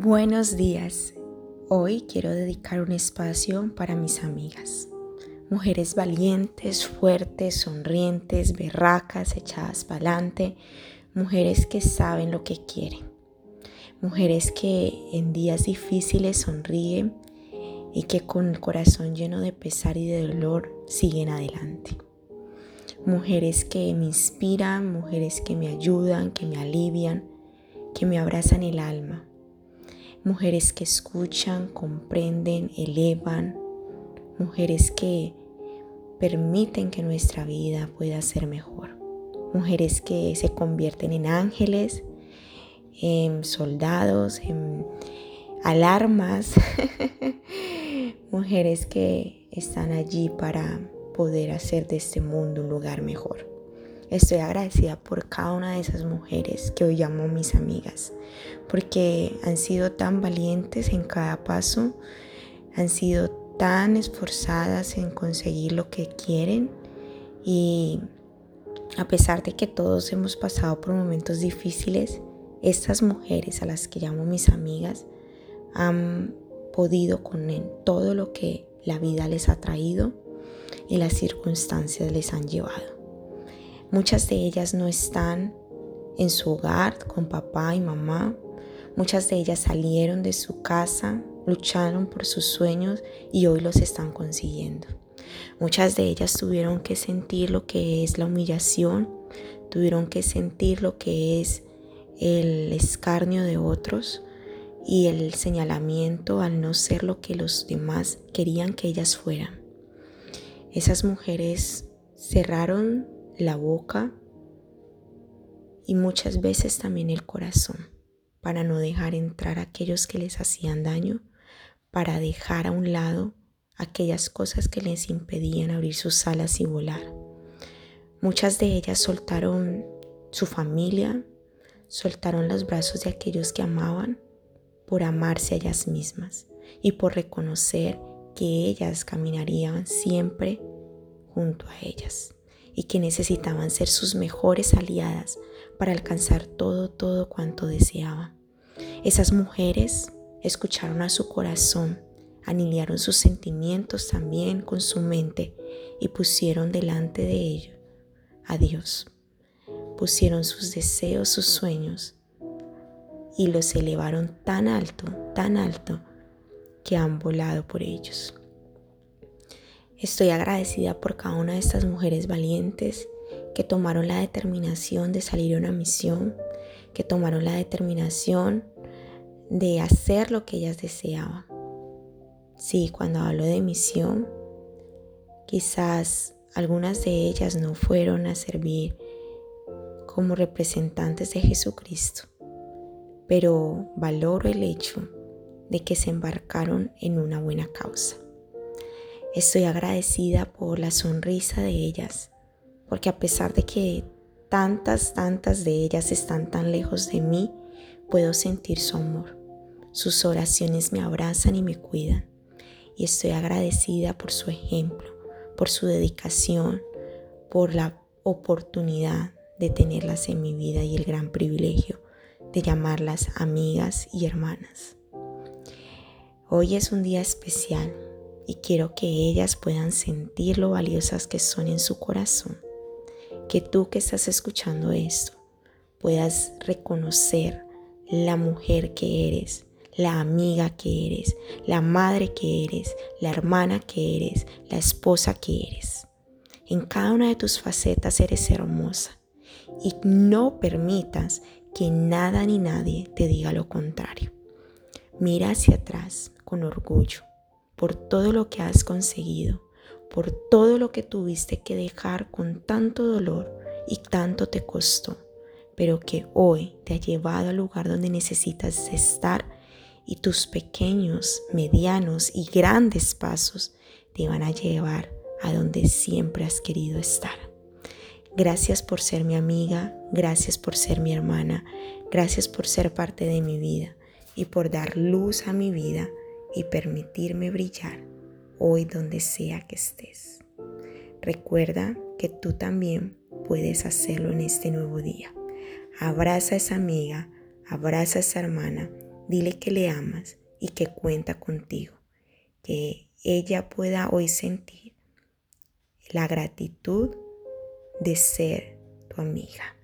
Buenos días. Hoy quiero dedicar un espacio para mis amigas. Mujeres valientes, fuertes, sonrientes, berracas, echadas para adelante. Mujeres que saben lo que quieren. Mujeres que en días difíciles sonríen y que con el corazón lleno de pesar y de dolor siguen adelante. Mujeres que me inspiran, mujeres que me ayudan, que me alivian, que me abrazan el alma. Mujeres que escuchan, comprenden, elevan. Mujeres que permiten que nuestra vida pueda ser mejor. Mujeres que se convierten en ángeles, en soldados, en alarmas. Mujeres que están allí para poder hacer de este mundo un lugar mejor. Estoy agradecida por cada una de esas mujeres que hoy llamo mis amigas, porque han sido tan valientes en cada paso, han sido tan esforzadas en conseguir lo que quieren y a pesar de que todos hemos pasado por momentos difíciles, estas mujeres a las que llamo mis amigas han podido con todo lo que la vida les ha traído y las circunstancias les han llevado. Muchas de ellas no están en su hogar con papá y mamá. Muchas de ellas salieron de su casa, lucharon por sus sueños y hoy los están consiguiendo. Muchas de ellas tuvieron que sentir lo que es la humillación, tuvieron que sentir lo que es el escarnio de otros y el señalamiento al no ser lo que los demás querían que ellas fueran. Esas mujeres cerraron la boca y muchas veces también el corazón para no dejar entrar a aquellos que les hacían daño, para dejar a un lado aquellas cosas que les impedían abrir sus alas y volar. Muchas de ellas soltaron su familia, soltaron los brazos de aquellos que amaban por amarse a ellas mismas y por reconocer que ellas caminarían siempre junto a ellas y que necesitaban ser sus mejores aliadas para alcanzar todo, todo cuanto deseaban. Esas mujeres escucharon a su corazón, anillaron sus sentimientos también con su mente y pusieron delante de ello a Dios. Pusieron sus deseos, sus sueños y los elevaron tan alto, tan alto, que han volado por ellos. Estoy agradecida por cada una de estas mujeres valientes que tomaron la determinación de salir a una misión, que tomaron la determinación de hacer lo que ellas deseaban. Sí, cuando hablo de misión, quizás algunas de ellas no fueron a servir como representantes de Jesucristo, pero valoro el hecho de que se embarcaron en una buena causa. Estoy agradecida por la sonrisa de ellas, porque a pesar de que tantas, tantas de ellas están tan lejos de mí, puedo sentir su amor. Sus oraciones me abrazan y me cuidan. Y estoy agradecida por su ejemplo, por su dedicación, por la oportunidad de tenerlas en mi vida y el gran privilegio de llamarlas amigas y hermanas. Hoy es un día especial y quiero que ellas puedan sentir lo valiosas que son en su corazón. Que tú que estás escuchando esto puedas reconocer la mujer que eres, la amiga que eres, la madre que eres, la hermana que eres, la esposa que eres. En cada una de tus facetas eres hermosa y no permitas que nada ni nadie te diga lo contrario. Mira hacia atrás con orgullo por todo lo que has conseguido, por todo lo que tuviste que dejar con tanto dolor y tanto te costó, pero que hoy te ha llevado al lugar donde necesitas estar y tus pequeños, medianos y grandes pasos te van a llevar a donde siempre has querido estar. Gracias por ser mi amiga, gracias por ser mi hermana, gracias por ser parte de mi vida y por dar luz a mi vida y permitirme brillar hoy donde sea que estés. Recuerda que tú también puedes hacerlo en este nuevo día. Abraza a esa amiga, abraza a esa hermana Dile que le amas y que cuenta contigo. Que ella pueda hoy sentir la gratitud de ser tu amiga.